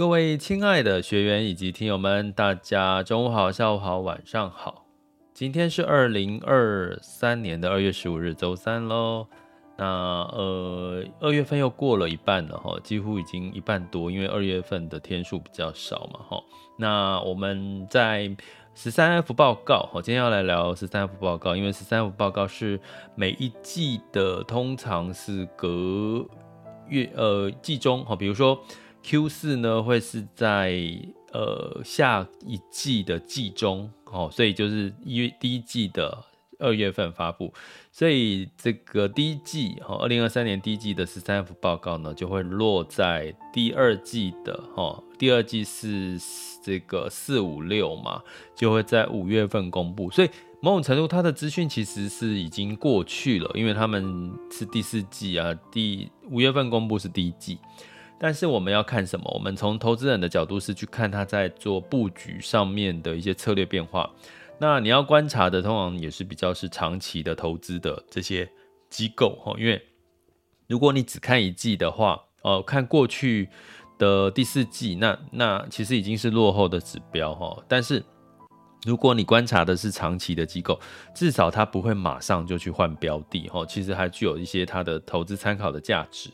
各位亲爱的学员以及听友们，大家中午好、下午好、晚上好。今天是二零二三年的二月十五日，周三喽。那呃，二月份又过了一半了哈，几乎已经一半多，因为二月份的天数比较少嘛哈。那我们在十三 F 报告，哈，今天要来聊十三 F 报告，因为十三 F 报告是每一季的，通常是隔月呃季中哈，比如说。Q 四呢会是在呃下一季的季中哦，所以就是一月第一季的二月份发布，所以这个第一季哈，二零二三年第一季的十三 F 报告呢就会落在第二季的哈，第二季是这个四五六嘛，就会在五月份公布，所以某种程度它的资讯其实是已经过去了，因为他们是第四季啊，第五月份公布是第一季。但是我们要看什么？我们从投资人的角度是去看他在做布局上面的一些策略变化。那你要观察的，通常也是比较是长期的投资的这些机构哈。因为如果你只看一季的话，哦，看过去的第四季，那那其实已经是落后的指标哈。但是如果你观察的是长期的机构，至少它不会马上就去换标的哈，其实还具有一些它的投资参考的价值。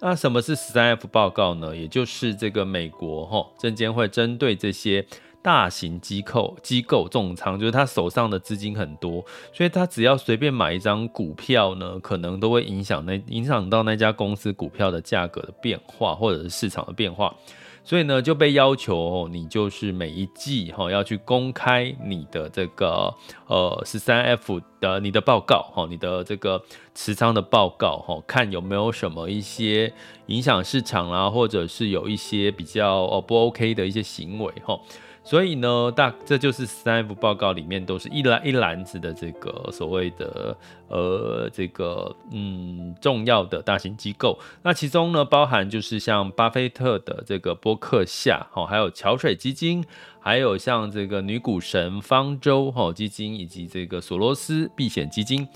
那什么是十三 F 报告呢？也就是这个美国哈证监会针对这些大型机构机构重仓，就是他手上的资金很多，所以他只要随便买一张股票呢，可能都会影响那影响到那家公司股票的价格的变化，或者是市场的变化。所以呢，就被要求你就是每一季哈要去公开你的这个呃十三 F 的你的报告哈，你的这个持仓的报告哈，看有没有什么一些影响市场啊，或者是有一些比较哦不 OK 的一些行为哈。所以呢，大这就是十三 F 报告里面都是一篮一篮子的这个所谓的呃这个嗯重要的大型机构。那其中呢，包含就是像巴菲特的这个波克夏，哈，还有桥水基金，还有像这个女股神方舟哈基金，以及这个索罗斯避险基金，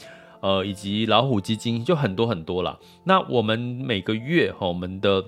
呃，以及老虎基金，就很多很多啦。那我们每个月哈，我们的。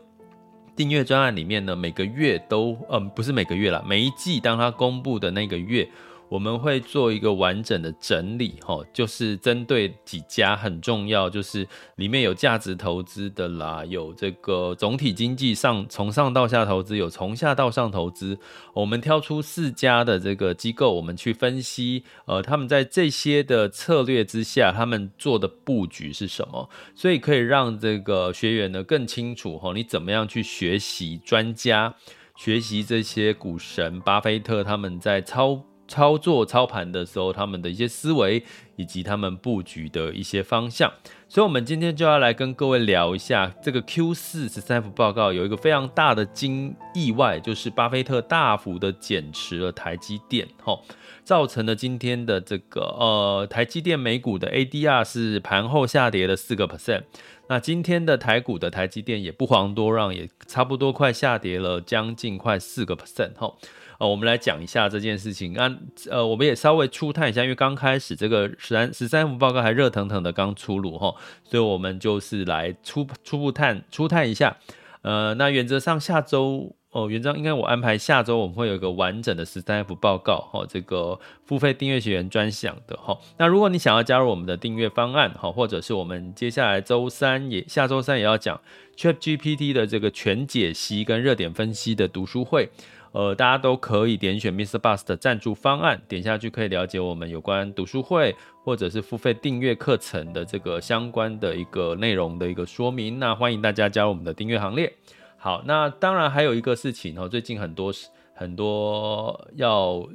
订阅专案里面呢，每个月都，嗯，不是每个月了，每一季当它公布的那个月。我们会做一个完整的整理，哈，就是针对几家很重要，就是里面有价值投资的啦，有这个总体经济上从上到下投资，有从下到上投资。我们挑出四家的这个机构，我们去分析，呃，他们在这些的策略之下，他们做的布局是什么，所以可以让这个学员呢更清楚，哈，你怎么样去学习专家，学习这些股神巴菲特他们在操。操作操盘的时候，他们的一些思维以及他们布局的一些方向，所以，我们今天就要来跟各位聊一下这个 Q 四十三 F 报告有一个非常大的惊意外，就是巴菲特大幅的减持了台积电，吼，造成了今天的这个呃台积电美股的 ADR 是盘后下跌了四个 percent，那今天的台股的台积电也不遑多让，也差不多快下跌了将近快四个 percent，吼。呃，我们来讲一下这件事情。啊，呃，我们也稍微初探一下，因为刚开始这个十三十三 F 报告还热腾腾的刚出炉哈，所以我们就是来初初步探初探一下。呃，那原则上下周哦，原章应该我安排下周我们会有一个完整的十三 F 报告哈、哦，这个付费订阅学员专享的哈、那如果你想要加入我们的订阅方案哈、或者是我们接下来周三也下周三也要讲 ChatGPT 的这个全解析跟热点分析的读书会。呃，大家都可以点选 Mr. Bus 的赞助方案，点下去可以了解我们有关读书会或者是付费订阅课程的这个相关的一个内容的一个说明。那欢迎大家加入我们的订阅行列。好，那当然还有一个事情哦，最近很多很多要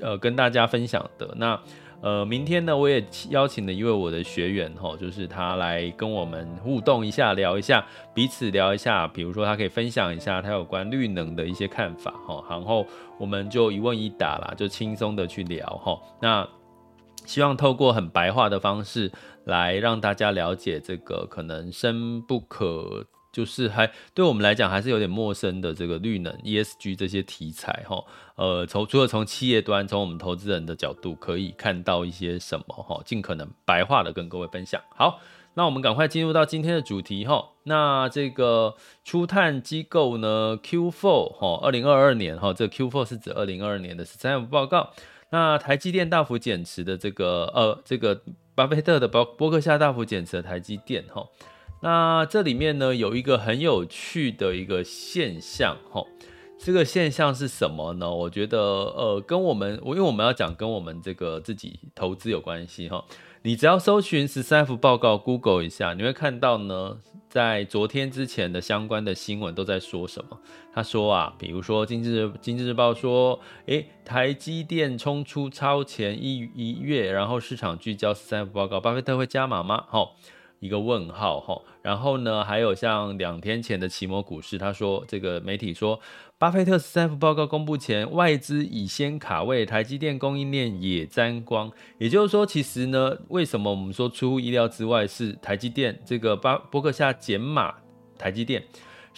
呃跟大家分享的那。呃，明天呢，我也邀请了一位我的学员，吼，就是他来跟我们互动一下，聊一下，彼此聊一下，比如说他可以分享一下他有关绿能的一些看法，吼，然后我们就一问一答啦，就轻松的去聊，吼，那希望透过很白话的方式来让大家了解这个可能深不可。就是还对我们来讲还是有点陌生的这个绿能 ESG 这些题材哈，呃，从除了从企业端，从我们投资人的角度可以看到一些什么哈，尽可能白话的跟各位分享。好，那我们赶快进入到今天的主题哈。那这个初探机构呢，Q4 哈，二零二二年哈，这个 Q4 是指二零二二年的十三 F 报告。那台积电大幅减持的这个呃，这个巴菲特的伯伯克夏大幅减持的台积电哈。那这里面呢，有一个很有趣的一个现象，哈，这个现象是什么呢？我觉得，呃，跟我们，因为我们要讲跟我们这个自己投资有关系，哈。你只要搜寻十三 F 报告，Google 一下，你会看到呢，在昨天之前的相关的新闻都在说什么？他说啊，比如说经济日经济日报说，诶，台积电冲出超前一一月，然后市场聚焦十三 F 报告，巴菲特会加码吗？哈。一个问号哈，然后呢，还有像两天前的奇摩股市，他说这个媒体说，巴菲特 CF 报告公布前，外资已先卡位，台积电供应链也沾光。也就是说，其实呢，为什么我们说出乎意料之外是台积电这个巴伯克夏减码台积电？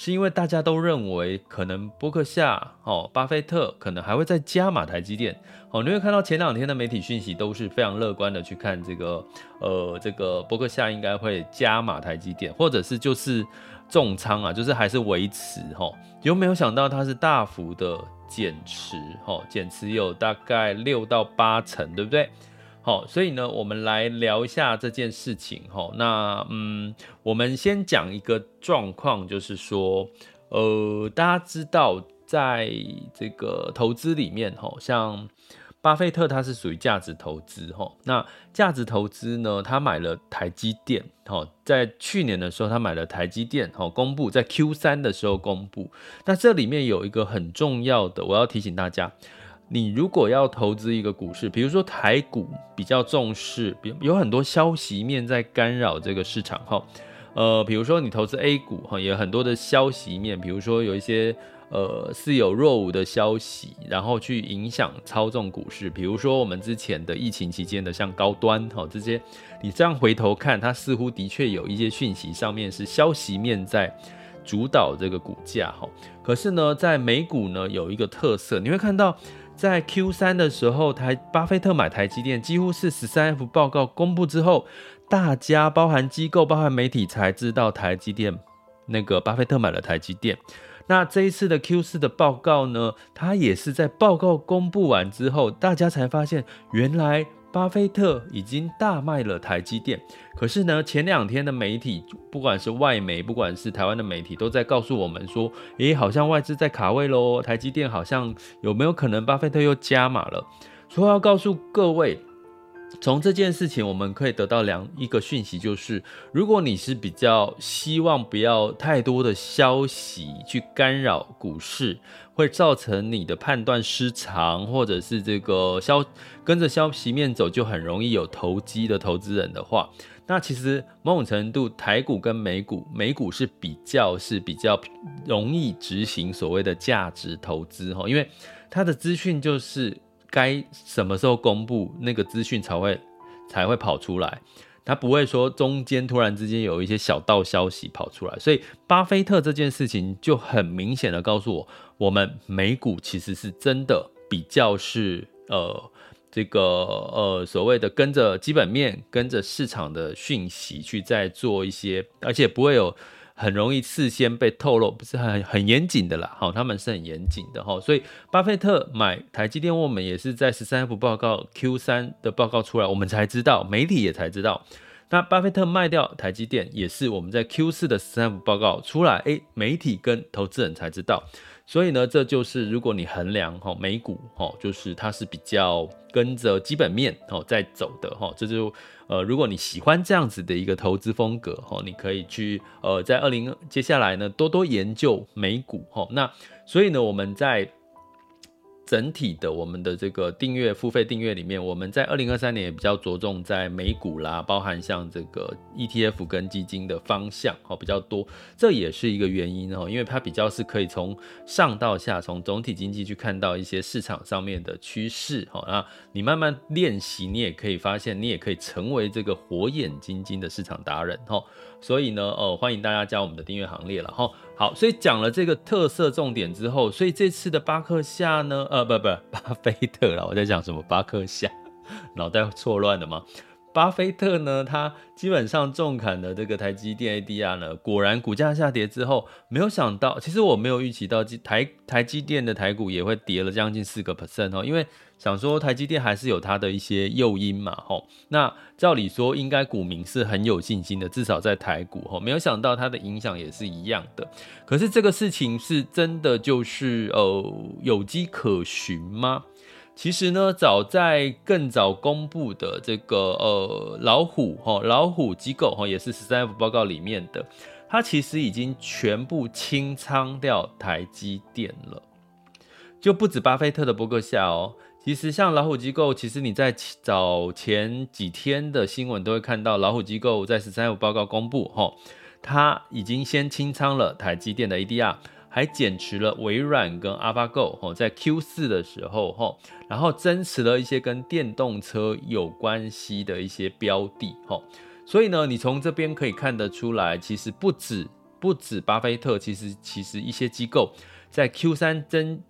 是因为大家都认为可能波克夏哦，巴菲特可能还会再加码台积电哦。你会看到前两天的媒体讯息都是非常乐观的去看这个呃，这个波克夏应该会加码台积电，或者是就是重仓啊，就是还是维持哈。有没有想到它是大幅的减持哈，减持有大概六到八成，对不对？好，所以呢，我们来聊一下这件事情。哈，那嗯，我们先讲一个状况，就是说，呃，大家知道，在这个投资里面，哈，像巴菲特他是属于价值投资，哈，那价值投资呢，他买了台积电，哈，在去年的时候他买了台积电，哈，公布在 Q 三的时候公布。那这里面有一个很重要的，我要提醒大家。你如果要投资一个股市，比如说台股比较重视，比有很多消息面在干扰这个市场哈，呃，比如说你投资 A 股哈，也有很多的消息面，比如说有一些呃似有若无的消息，然后去影响操纵股市，比如说我们之前的疫情期间的像高端哈这些，你这样回头看，它似乎的确有一些讯息上面是消息面在主导这个股价哈，可是呢，在美股呢有一个特色，你会看到。在 Q 三的时候，台巴菲特买台积电，几乎是十三 F 报告公布之后，大家包含机构、包含媒体才知道台积电那个巴菲特买了台积电。那这一次的 Q 四的报告呢，他也是在报告公布完之后，大家才发现原来。巴菲特已经大卖了台积电，可是呢，前两天的媒体，不管是外媒，不管是台湾的媒体，都在告诉我们说，诶，好像外资在卡位喽，台积电好像有没有可能巴菲特又加码了？所以要告诉各位。从这件事情，我们可以得到两一个讯息，就是如果你是比较希望不要太多的消息去干扰股市，会造成你的判断失常，或者是这个消跟着消息面走，就很容易有投机的投资人的话，那其实某种程度台股跟美股，美股是比较是比较容易执行所谓的价值投资哈，因为它的资讯就是。该什么时候公布那个资讯才会才会跑出来？他不会说中间突然之间有一些小道消息跑出来，所以巴菲特这件事情就很明显的告诉我，我们美股其实是真的比较是呃这个呃所谓的跟着基本面、跟着市场的讯息去在做一些，而且不会有很容易事先被透露，不是很很严谨的啦。好，他们是很严谨的哈。所以巴菲特买台积电，我们也是在十三 F 报告 Q 三的报告出来，我们才知道，媒体也才知道。那巴菲特卖掉台积电，也是我们在 Q 四的十三 F 报告出来，诶，媒体跟投资人才知道。所以呢，这就是如果你衡量哈美股哈，就是它是比较跟着基本面哦在走的哈，这就呃，如果你喜欢这样子的一个投资风格哈，你可以去呃在二零接下来呢多多研究美股哈。那所以呢，我们在。整体的我们的这个订阅付费订阅里面，我们在二零二三年也比较着重在美股啦，包含像这个 ETF 跟基金的方向哦比较多，这也是一个原因哦，因为它比较是可以从上到下，从总体经济去看到一些市场上面的趋势哦。那你慢慢练习，你也可以发现，你也可以成为这个火眼金睛的市场达人哦。所以呢，呃，欢迎大家加我们的订阅行列了哈。好，所以讲了这个特色重点之后，所以这次的巴克夏呢，呃，不不，巴菲特了，我在讲什么？巴克夏，脑袋错乱了吗？巴菲特呢，他基本上重砍的这个台积电 ADR 呢，果然股价下跌之后，没有想到，其实我没有预期到台台积电的台股也会跌了将近四个 percent 哦，因为。想说台积电还是有它的一些诱因嘛，吼，那照理说应该股民是很有信心的，至少在台股，吼，没有想到它的影响也是一样的。可是这个事情是真的就是呃有迹可循吗？其实呢，早在更早公布的这个呃老虎，吼，老虎机构，吼，也是十三 F 报告里面的，它其实已经全部清仓掉台积电了，就不止巴菲特的波克夏哦。其实像老虎机构，其实你在早前几天的新闻都会看到，老虎机构在十三 F 报告公布，吼，它已经先清仓了台积电的 ADR，还减持了微软跟 AlphaGo，吼，在 Q 四的时候，吼，然后增持了一些跟电动车有关系的一些标的，吼，所以呢，你从这边可以看得出来，其实不止不止巴菲特，其实其实一些机构在 Q 三增。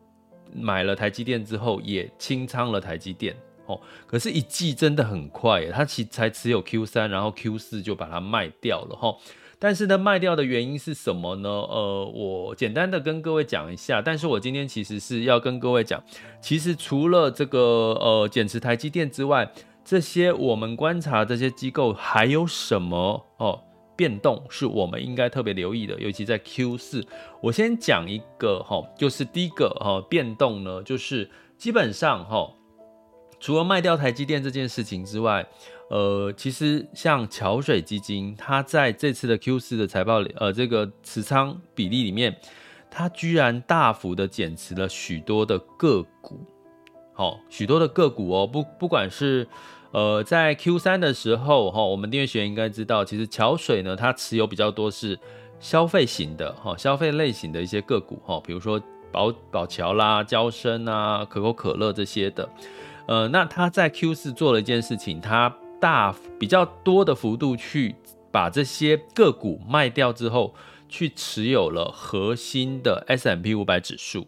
买了台积电之后，也清仓了台积电哦。可是，一季真的很快，他其才持有 Q 三，然后 Q 四就把它卖掉了哈。但是呢，卖掉的原因是什么呢？呃，我简单的跟各位讲一下。但是我今天其实是要跟各位讲，其实除了这个呃减持台积电之外，这些我们观察这些机构还有什么哦？变动是我们应该特别留意的，尤其在 Q 四。我先讲一个哈，就是第一个哈变动呢，就是基本上哈，除了卖掉台积电这件事情之外，呃，其实像桥水基金，它在这次的 Q 四的财报里，呃，这个持仓比例里面，它居然大幅的减持了许多的个股，好，许多的个股哦，不不管是。呃，在 Q 三的时候，哈，我们订阅学员应该知道，其实桥水呢，它持有比较多是消费型的，哈，消费类型的一些个股，哈，比如说宝宝桥啦、娇生啊、可口可乐这些的。呃，那它在 Q 四做了一件事情，它大比较多的幅度去把这些个股卖掉之后，去持有了核心的 S M P 五百指数，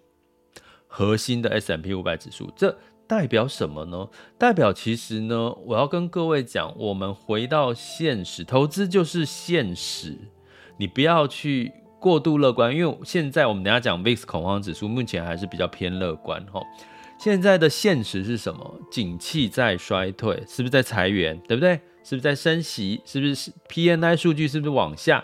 核心的 S M P 五百指数这。代表什么呢？代表其实呢，我要跟各位讲，我们回到现实，投资就是现实，你不要去过度乐观，因为现在我们等下讲 VIX 恐慌指数，目前还是比较偏乐观哈。现在的现实是什么？景气在衰退，是不是在裁员？对不对？是不是在升息？是不是 P N I 数据是不是往下？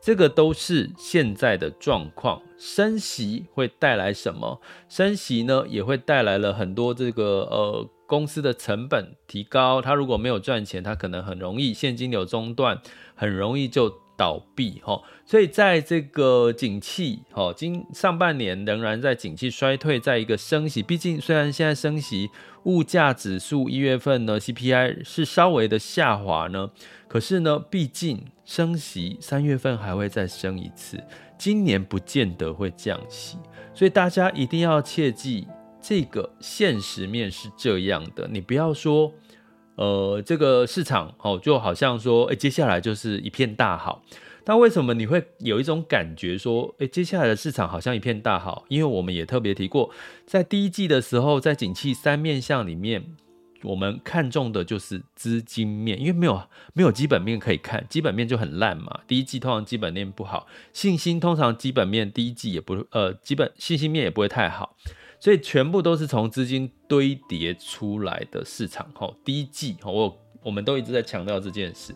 这个都是现在的状况，升息会带来什么？升息呢，也会带来了很多这个呃公司的成本提高，它如果没有赚钱，它可能很容易现金流中断，很容易就倒闭哈。所以在这个景气哈，今上半年仍然在景气衰退，在一个升息，毕竟虽然现在升息，物价指数一月份呢 CPI 是稍微的下滑呢。可是呢，毕竟升息三月份还会再升一次，今年不见得会降息，所以大家一定要切记这个现实面是这样的。你不要说，呃，这个市场哦，就好像说，诶，接下来就是一片大好。但为什么你会有一种感觉说，诶，接下来的市场好像一片大好？因为我们也特别提过，在第一季的时候，在景气三面向里面。我们看中的就是资金面，因为没有没有基本面可以看，基本面就很烂嘛。第一季通常基本面不好，信心通常基本面第一季也不呃基本信心面也不会太好，所以全部都是从资金堆叠出来的市场。哈，第一季我我们都一直在强调这件事，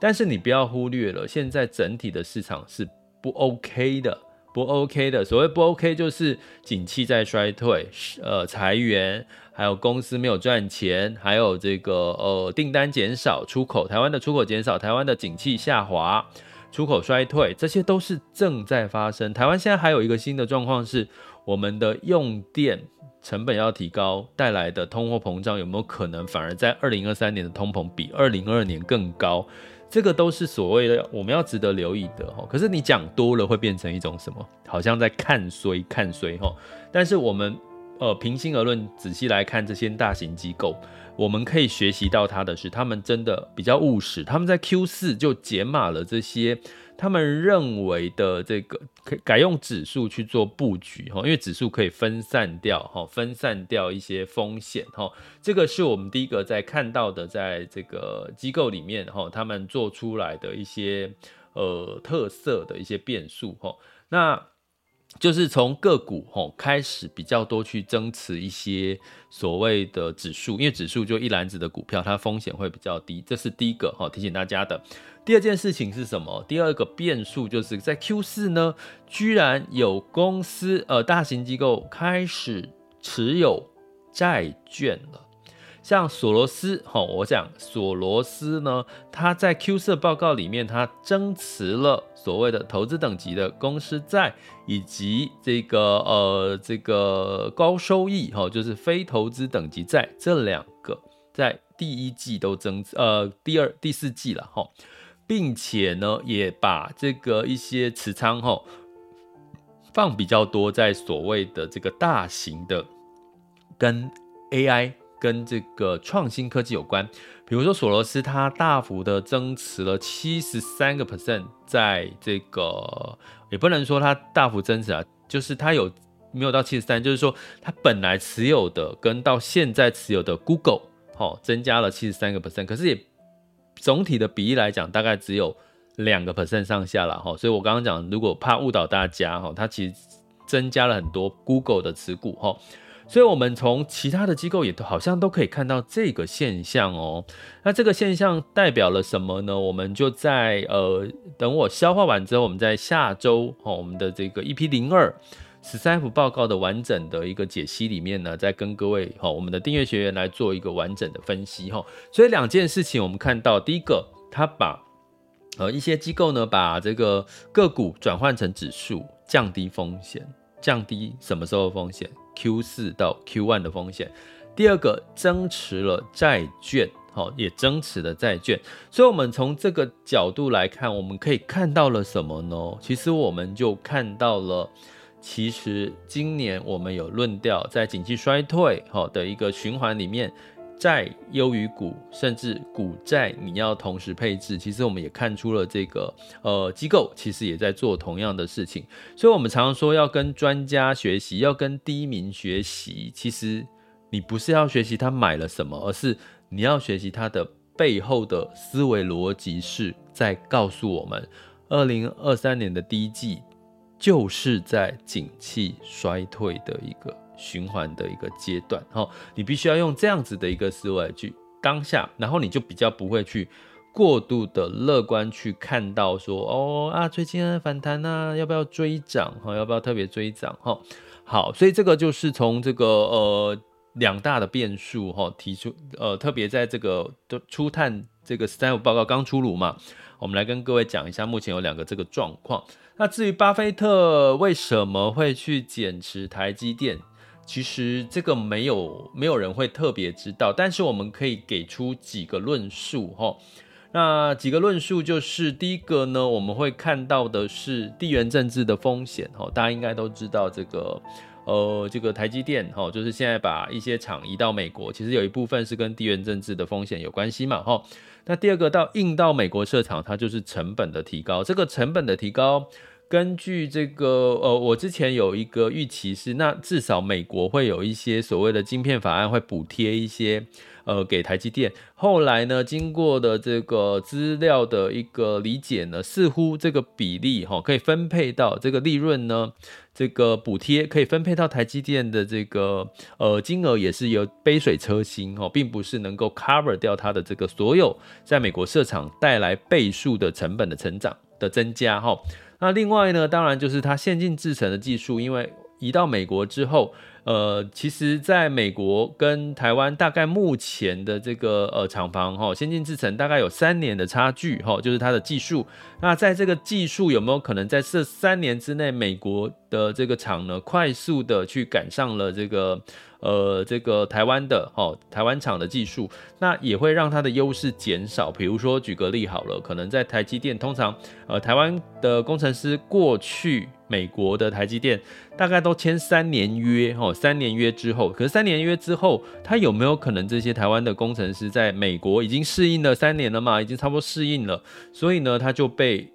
但是你不要忽略了，现在整体的市场是不 OK 的。不 OK 的，所谓不 OK 就是景气在衰退，呃，裁员，还有公司没有赚钱，还有这个呃订单减少，出口台湾的出口减少，台湾的景气下滑，出口衰退，这些都是正在发生。台湾现在还有一个新的状况是，我们的用电成本要提高带来的通货膨胀有没有可能反而在二零二三年的通膨比二零二二年更高？这个都是所谓的我们要值得留意的哈，可是你讲多了会变成一种什么？好像在看衰看衰哈。但是我们呃平心而论，仔细来看这些大型机构，我们可以学习到它的是，他们真的比较务实，他们在 Q 四就解码了这些。他们认为的这个可改用指数去做布局哈，因为指数可以分散掉哈，分散掉一些风险哈。这个是我们第一个在看到的，在这个机构里面哈，他们做出来的一些呃特色的一些变数哈。那就是从个股吼开始比较多去增持一些所谓的指数，因为指数就一篮子的股票，它风险会比较低，这是第一个哈提醒大家的。第二件事情是什么？第二个变数就是在 Q 四呢，居然有公司呃大型机构开始持有债券了。像索罗斯，哈，我想索罗斯呢，他在 Q 社报告里面，他增持了所谓的投资等级的公司债，以及这个呃这个高收益，哈，就是非投资等级债这两个，在第一季都增，呃，第二、第四季了，哈，并且呢，也把这个一些持仓，哈，放比较多在所谓的这个大型的跟 AI。跟这个创新科技有关，比如说索罗斯，它大幅的增持了七十三个 percent，在这个也不能说它大幅增持啊，就是它有没有到七十三，就是说它本来持有的跟到现在持有的 Google，哦，增加了七十三个 percent，可是也总体的比例来讲，大概只有两个 percent 上下了哈，所以我刚刚讲，如果怕误导大家哈，它其实增加了很多 Google 的持股哈。所以，我们从其他的机构也都好像都可以看到这个现象哦。那这个现象代表了什么呢？我们就在呃，等我消化完之后，我们在下周哦，我们的这个 EP 零二十三 F 报告的完整的一个解析里面呢，再跟各位哈，我们的订阅学员来做一个完整的分析哈。所以两件事情，我们看到第一个，他把呃一些机构呢，把这个个股转换成指数，降低风险，降低什么时候风险？Q 四到 Q one 的风险，第二个增持了债券，好，也增持了债券，所以，我们从这个角度来看，我们可以看到了什么呢？其实，我们就看到了，其实今年我们有论调，在景气衰退好的一个循环里面。债优于股，甚至股债你要同时配置，其实我们也看出了这个呃机构其实也在做同样的事情，所以我们常常说要跟专家学习，要跟第一名学习。其实你不是要学习他买了什么，而是你要学习他的背后的思维逻辑是在告诉我们，二零二三年的第一季就是在景气衰退的一个。循环的一个阶段，哈，你必须要用这样子的一个思维去当下，然后你就比较不会去过度的乐观去看到说，哦啊，最近啊反弹啊，要不要追涨？哈，要不要特别追涨？哈，好，所以这个就是从这个呃两大的变数哈提出，呃，特别在这个的初探这个 Staff 报告刚出炉嘛，我们来跟各位讲一下，目前有两个这个状况。那至于巴菲特为什么会去减持台积电？其实这个没有没有人会特别知道，但是我们可以给出几个论述哈。那几个论述就是第一个呢，我们会看到的是地缘政治的风险哈。大家应该都知道这个呃这个台积电哈，就是现在把一些厂移到美国，其实有一部分是跟地缘政治的风险有关系嘛哈。那第二个到印到美国设厂，它就是成本的提高，这个成本的提高。根据这个呃，我之前有一个预期是，那至少美国会有一些所谓的晶片法案会补贴一些。呃，给台积电。后来呢，经过的这个资料的一个理解呢，似乎这个比例哈、哦，可以分配到这个利润呢，这个补贴可以分配到台积电的这个呃金额也是有杯水车薪哦，并不是能够 cover 掉它的这个所有在美国设厂带来倍数的成本的成长的增加哈、哦。那另外呢，当然就是它先进制程的技术，因为移到美国之后。呃，其实，在美国跟台湾大概目前的这个呃厂房哈，先进制程大概有三年的差距哈，就是它的技术。那在这个技术有没有可能在这三年之内，美国的这个厂呢，快速的去赶上了这个？呃，这个台湾的哦，台湾厂的技术，那也会让它的优势减少。比如说，举个例好了，可能在台积电，通常呃，台湾的工程师过去美国的台积电大概都签三年约哦，三年约之后，可是三年约之后，他有没有可能这些台湾的工程师在美国已经适应了三年了嘛？已经差不多适应了，所以呢，他就被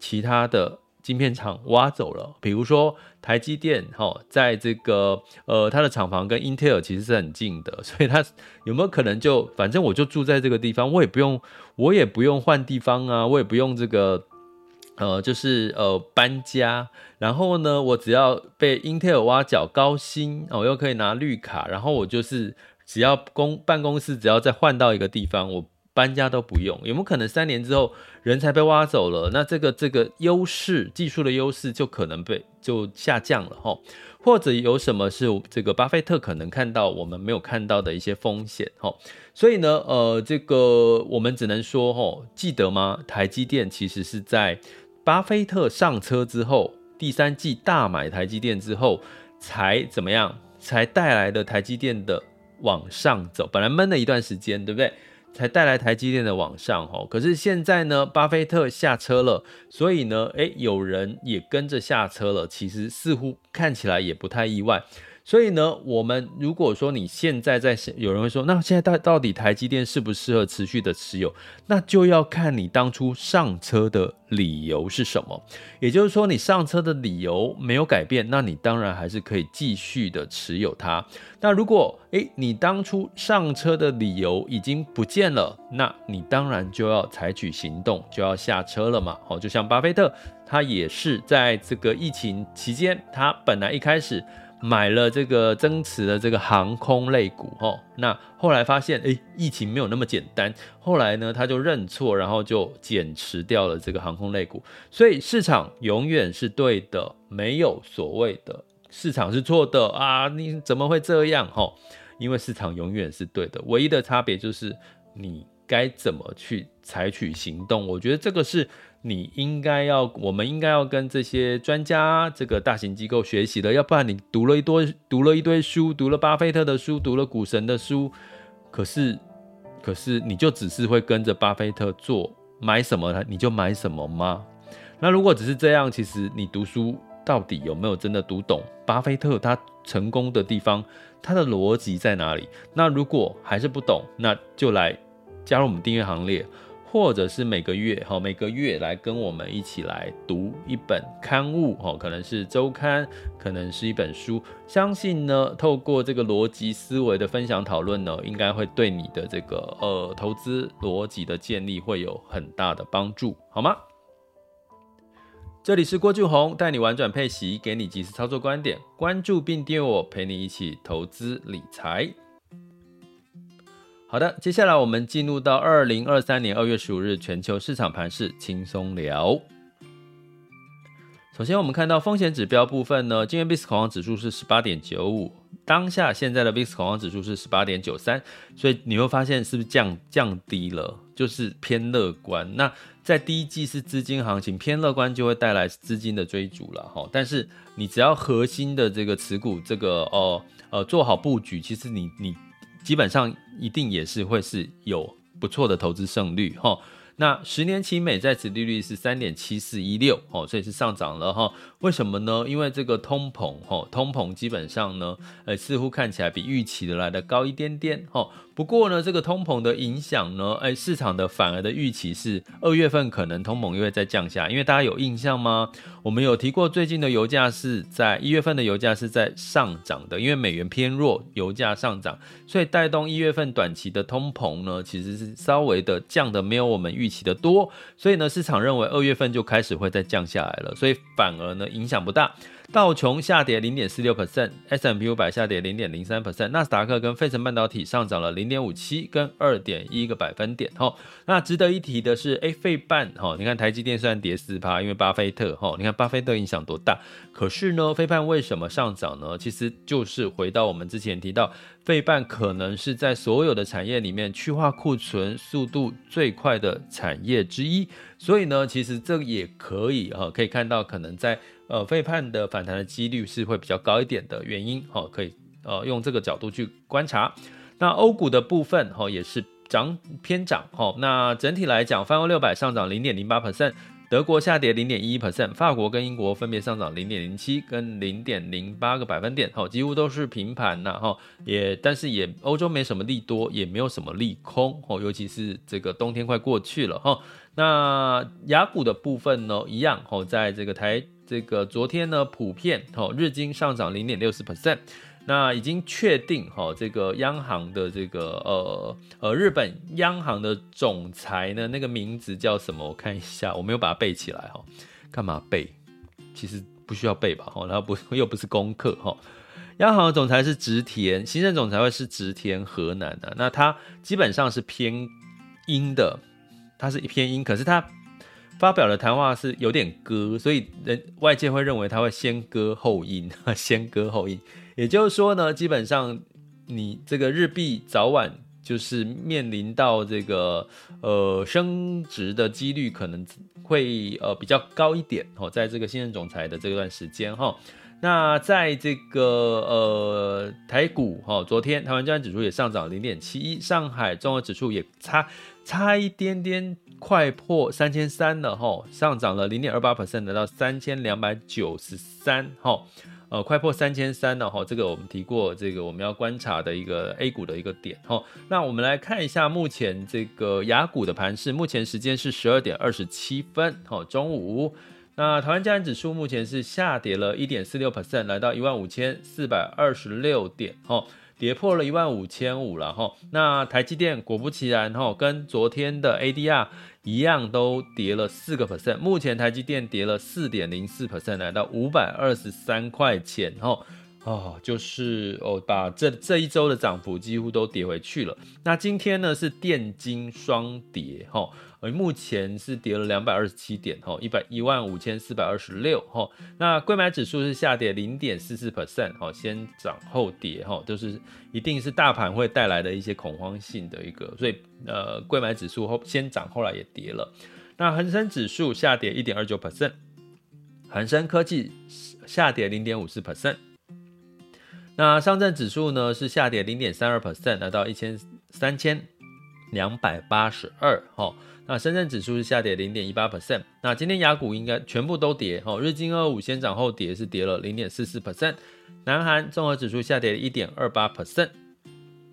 其他的。晶片厂挖走了，比如说台积电，哈，在这个呃，它的厂房跟英特尔其实是很近的，所以它有没有可能就反正我就住在这个地方，我也不用我也不用换地方啊，我也不用这个呃，就是呃搬家，然后呢，我只要被英特尔挖角高薪，我又可以拿绿卡，然后我就是只要公办公室只要再换到一个地方，我。搬家都不用，有没有可能三年之后人才被挖走了？那这个这个优势，技术的优势就可能被就下降了哈，或者有什么是这个巴菲特可能看到我们没有看到的一些风险哈？所以呢，呃，这个我们只能说哈，记得吗？台积电其实是在巴菲特上车之后，第三季大买台积电之后，才怎么样？才带来的台积电的往上走，本来闷了一段时间，对不对？才带来台积电的往上吼，可是现在呢，巴菲特下车了，所以呢，诶，有人也跟着下车了，其实似乎看起来也不太意外。所以呢，我们如果说你现在在，有人会说，那现在到到底台积电适不适合持续的持有？那就要看你当初上车的理由是什么。也就是说，你上车的理由没有改变，那你当然还是可以继续的持有它。那如果诶，你当初上车的理由已经不见了，那你当然就要采取行动，就要下车了嘛。哦，就像巴菲特，他也是在这个疫情期间，他本来一开始。买了这个增持的这个航空类股，吼，那后来发现，诶，疫情没有那么简单，后来呢，他就认错，然后就减持掉了这个航空类股。所以市场永远是对的，没有所谓的市场是错的啊！你怎么会这样？吼，因为市场永远是对的，唯一的差别就是你该怎么去采取行动。我觉得这个是。你应该要，我们应该要跟这些专家、这个大型机构学习的，要不然你读了一堆，读了一堆书，读了巴菲特的书，读了股神的书，可是，可是你就只是会跟着巴菲特做，买什么你就买什么吗？那如果只是这样，其实你读书到底有没有真的读懂巴菲特他成功的地方，他的逻辑在哪里？那如果还是不懂，那就来加入我们订阅行列。或者是每个月哈，每个月来跟我们一起来读一本刊物哈，可能是周刊，可能是一本书。相信呢，透过这个逻辑思维的分享讨论呢，应该会对你的这个呃投资逻辑的建立会有很大的帮助，好吗？这里是郭俊宏，带你玩转配息，给你及时操作观点，关注并订阅我，陪你一起投资理财。好的，接下来我们进入到二零二三年二月十五日全球市场盘势轻松聊。首先，我们看到风险指标部分呢，今天 VIX 恐慌指数是十八点九五，当下现在的 VIX 恐慌指数是十八点九三，所以你会发现是不是降降低了，就是偏乐观。那在第一季是资金行情偏乐观，就会带来资金的追逐了哈。但是你只要核心的这个持股，这个哦呃做好布局，其实你你。基本上一定也是会是有不错的投资胜率哈。那十年期美债殖利率是三点七四一六哦，所以是上涨了哈。为什么呢？因为这个通膨，哈，通膨基本上呢，呃，似乎看起来比预期的来的高一点点，哈。不过呢，这个通膨的影响呢，哎，市场的反而的预期是二月份可能通膨又会再降下，因为大家有印象吗？我们有提过最近的油价是在一月份的油价是在上涨的，因为美元偏弱，油价上涨，所以带动一月份短期的通膨呢，其实是稍微的降的没有我们预期的多，所以呢，市场认为二月份就开始会再降下来了，所以反而呢影响不大。道琼下跌零点四六 percent，S&P 五百下跌零点零三 percent，纳斯达克跟费城半导体上涨了零点五七跟二点一个百分点。哈，那值得一提的是，哎，费半哈，你看台积电虽然跌四趴，因为巴菲特哈，你看巴菲特影响多大，可是呢，费半为什么上涨呢？其实就是回到我们之前提到，费半可能是在所有的产业里面去化库存速度最快的产业之一，所以呢，其实这也可以哈，可以看到可能在。呃，费半的反弹的几率是会比较高一点的原因，哈，可以呃用这个角度去观察。那欧股的部分，哈，也是涨偏涨，哈。那整体来讲，泛欧六百上涨零点零八 percent，德国下跌零点一一 percent，法国跟英国分别上涨零点零七跟零点零八个百分点，哈，几乎都是平盘呐，哈。也但是也欧洲没什么利多，也没有什么利空，哈，尤其是这个冬天快过去了，哈。那亚股的部分呢，一样，哈，在这个台。这个昨天呢，普遍哦，日经上涨零点六四 percent，那已经确定哈，这个央行的这个呃呃，日本央行的总裁呢，那个名字叫什么？我看一下，我没有把它背起来哈，干嘛背？其实不需要背吧，哈，然后不又不是功课哈。央行的总裁是植田，行政总裁会是植田和男的，那他基本上是偏阴的，他是一偏阴，可是他。发表的谈话是有点鸽，所以人外界会认为他会先鸽后鹰，先鸽后印。也就是说呢，基本上你这个日币早晚就是面临到这个呃升值的几率可能会呃比较高一点哦，在这个新任总裁的这段时间哈。那在这个呃台股哈，昨天台湾加权指数也上涨零点七一，上海综合指数也差差一点点。快破三千三了哈，上涨了零点二八 percent，来到三千两百九十三哈，呃，快破三千三了哈，这个我们提过，这个我们要观察的一个 A 股的一个点哈。那我们来看一下目前这个雅股的盘势，目前时间是十二点二十七分哈，中午。那台湾加权指数目前是下跌了一点四六 percent，来到一万五千四百二十六点哈。跌破了一万五千五了哈，那台积电果不其然哈，跟昨天的 ADR 一样都跌了四个 percent，目前台积电跌了四点零四 percent，来到五百二十三块钱哈，哦，就是哦，把这这一周的涨幅几乎都跌回去了。那今天呢是电金双跌哈。而目前是跌了两百二十七点，哈，一百一万五千四百二十六，哈。那贵买指数是下跌零点四四 percent，哈，先涨后跌，哈，都是一定是大盘会带来的一些恐慌性的一个，所以呃，贵买指数后先涨，后来也跌了。那恒生指数下跌一点二九 percent，恒生科技下跌零点五四 percent。那上证指数呢是下跌零点三二 percent，来到一千三千两百八十二，哈。那深圳指数是下跌零点一八 percent，那今天雅股应该全部都跌，哈，日经二五先涨后跌，是跌了零点四四 percent，南韩综合指数下跌一点二八 percent。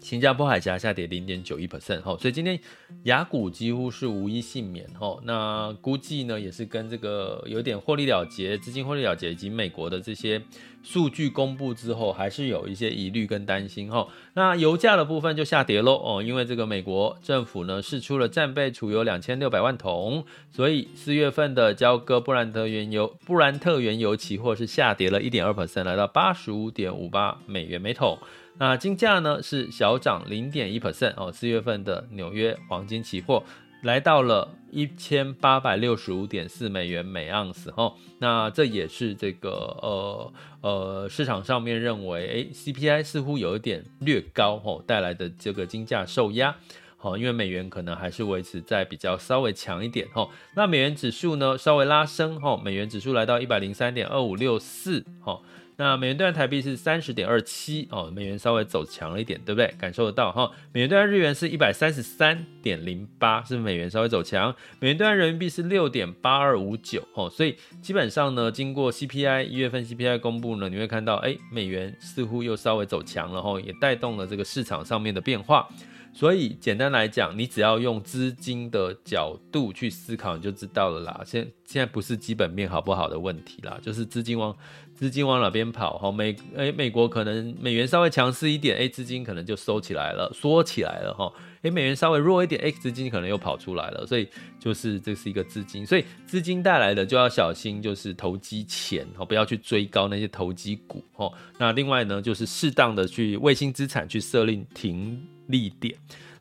新加坡海峡下跌零点九一 percent 哈，所以今天雅股几乎是无一幸免哈。那估计呢也是跟这个有点获利了结、资金获利了结以及美国的这些数据公布之后，还是有一些疑虑跟担心哈。那油价的部分就下跌喽哦，因为这个美国政府呢释出了战备储油两千六百万桶，所以四月份的交割布兰特原油布兰特原油期货是下跌了一点二 percent，来到八十五点五八美元每桶。那金价呢是小涨零点一 percent 哦，四月份的纽约黄金期货来到了一千八百六十五点四美元每盎司哦，那这也是这个呃呃市场上面认为，诶 CPI 似乎有一点略高哦，带来的这个金价受压，好，因为美元可能还是维持在比较稍微强一点哦，那美元指数呢稍微拉升哦，美元指数来到一百零三点二五六四哦。那美元兑台币是三十点二七哦，美元稍微走强了一点，对不对？感受得到哈。美元兑日元是一百三十三点零八，是美元稍微走强。美元兑人民币是六点八二五九哦，所以基本上呢，经过 CPI 一月份 CPI 公布呢，你会看到哎，美元似乎又稍微走强了哈，也带动了这个市场上面的变化。所以简单来讲，你只要用资金的角度去思考，你就知道了啦。现现在不是基本面好不好的问题啦，就是资金往资金往哪边跑。哈，美诶美国可能美元稍微强势一点，诶资金可能就收起来了，缩起来了哈。诶美元稍微弱一点，诶资金可能又跑出来了。所以就是这是一个资金，所以资金带来的就要小心，就是投机钱哦，不要去追高那些投机股哦。那另外呢，就是适当的去卫星资产去设定停利点，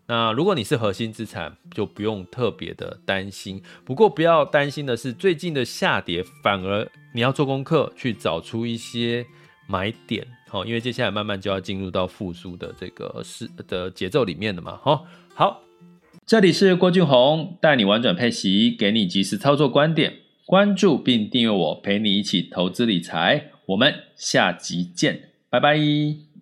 那如果你是核心资产，就不用特别的担心。不过不要担心的是，最近的下跌，反而你要做功课去找出一些买点，好，因为接下来慢慢就要进入到复苏的这个是的节奏里面了嘛，好，好，这里是郭俊宏，带你玩转配息，给你及时操作观点，关注并订阅我，陪你一起投资理财，我们下集见，拜拜。